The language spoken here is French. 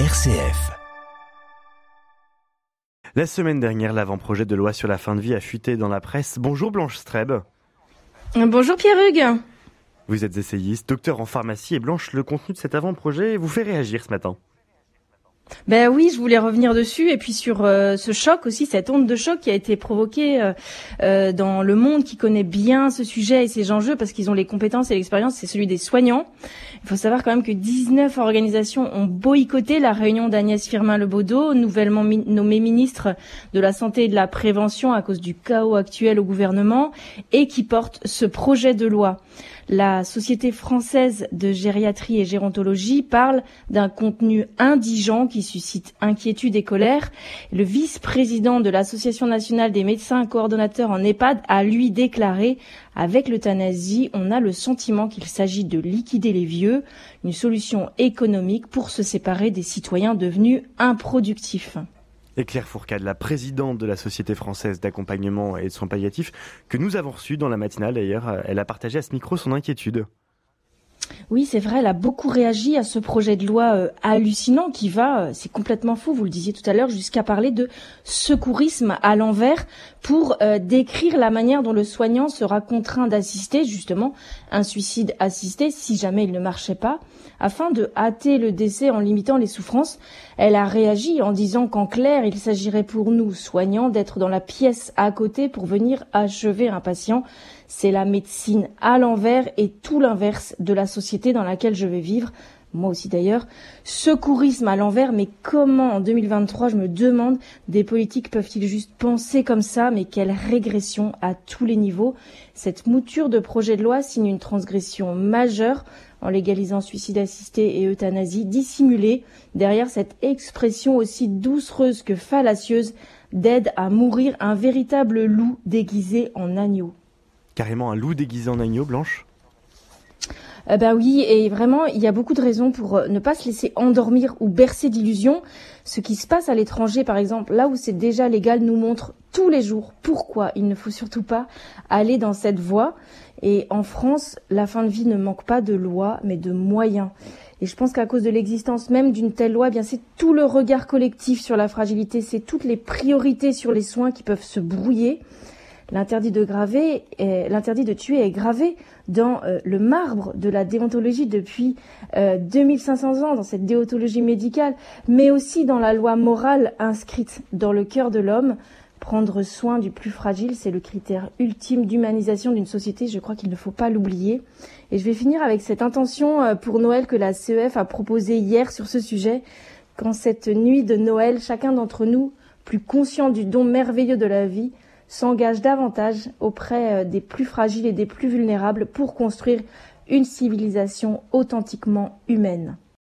RCF. La semaine dernière, l'avant-projet de loi sur la fin de vie a fuité dans la presse. Bonjour Blanche Streb. Bonjour Pierre Hugues. Vous êtes essayiste, docteur en pharmacie et Blanche, le contenu de cet avant-projet vous fait réagir ce matin. Ben oui, je voulais revenir dessus et puis sur euh, ce choc aussi, cette onde de choc qui a été provoquée euh, euh, dans le monde qui connaît bien ce sujet et ses enjeux parce qu'ils ont les compétences et l'expérience, c'est celui des soignants. Il faut savoir quand même que 19 organisations ont boycotté la réunion d'Agnès Firmin-Lebaudot, nouvellement nommée ministre de la Santé et de la Prévention à cause du chaos actuel au gouvernement et qui porte ce projet de loi. La Société française de gériatrie et gérontologie parle d'un contenu indigent qui suscite inquiétude et colère. Le vice-président de l'Association nationale des médecins coordonnateurs en EHPAD a lui déclaré avec l'euthanasie, on a le sentiment qu'il s'agit de liquider les vieux, une solution économique pour se séparer des citoyens devenus improductifs et Claire Fourcade, la présidente de la Société française d'accompagnement et de soins palliatifs, que nous avons reçue dans la matinale d'ailleurs. Elle a partagé à ce micro son inquiétude. Oui, c'est vrai, elle a beaucoup réagi à ce projet de loi euh, hallucinant qui va, euh, c'est complètement fou, vous le disiez tout à l'heure, jusqu'à parler de secourisme à l'envers pour euh, décrire la manière dont le soignant sera contraint d'assister justement un suicide assisté si jamais il ne marchait pas. Afin de hâter le décès en limitant les souffrances, elle a réagi en disant qu'en clair, il s'agirait pour nous, soignants, d'être dans la pièce à côté pour venir achever un patient. C'est la médecine à l'envers et tout l'inverse de la société dans laquelle je vais vivre moi aussi d'ailleurs, secourisme à l'envers, mais comment en 2023, je me demande, des politiques peuvent-ils juste penser comme ça, mais quelle régression à tous les niveaux. Cette mouture de projet de loi signe une transgression majeure en légalisant suicide assisté et euthanasie, dissimulée derrière cette expression aussi doucereuse que fallacieuse d'aide à mourir un véritable loup déguisé en agneau. Carrément un loup déguisé en agneau, Blanche? Euh, ben oui, et vraiment, il y a beaucoup de raisons pour euh, ne pas se laisser endormir ou bercer d'illusions. Ce qui se passe à l'étranger, par exemple, là où c'est déjà légal, nous montre tous les jours pourquoi il ne faut surtout pas aller dans cette voie. Et en France, la fin de vie ne manque pas de loi, mais de moyens. Et je pense qu'à cause de l'existence même d'une telle loi, eh bien c'est tout le regard collectif sur la fragilité, c'est toutes les priorités sur les soins qui peuvent se brouiller. L'interdit de graver, l'interdit de tuer est gravé dans euh, le marbre de la déontologie depuis 2500 euh, ans, dans cette déontologie médicale, mais aussi dans la loi morale inscrite dans le cœur de l'homme. Prendre soin du plus fragile, c'est le critère ultime d'humanisation d'une société. Je crois qu'il ne faut pas l'oublier. Et je vais finir avec cette intention euh, pour Noël que la CEF a proposée hier sur ce sujet. Quand cette nuit de Noël, chacun d'entre nous, plus conscient du don merveilleux de la vie, s'engage davantage auprès euh, des plus fragiles et des plus vulnérables pour construire une civilisation authentiquement humaine.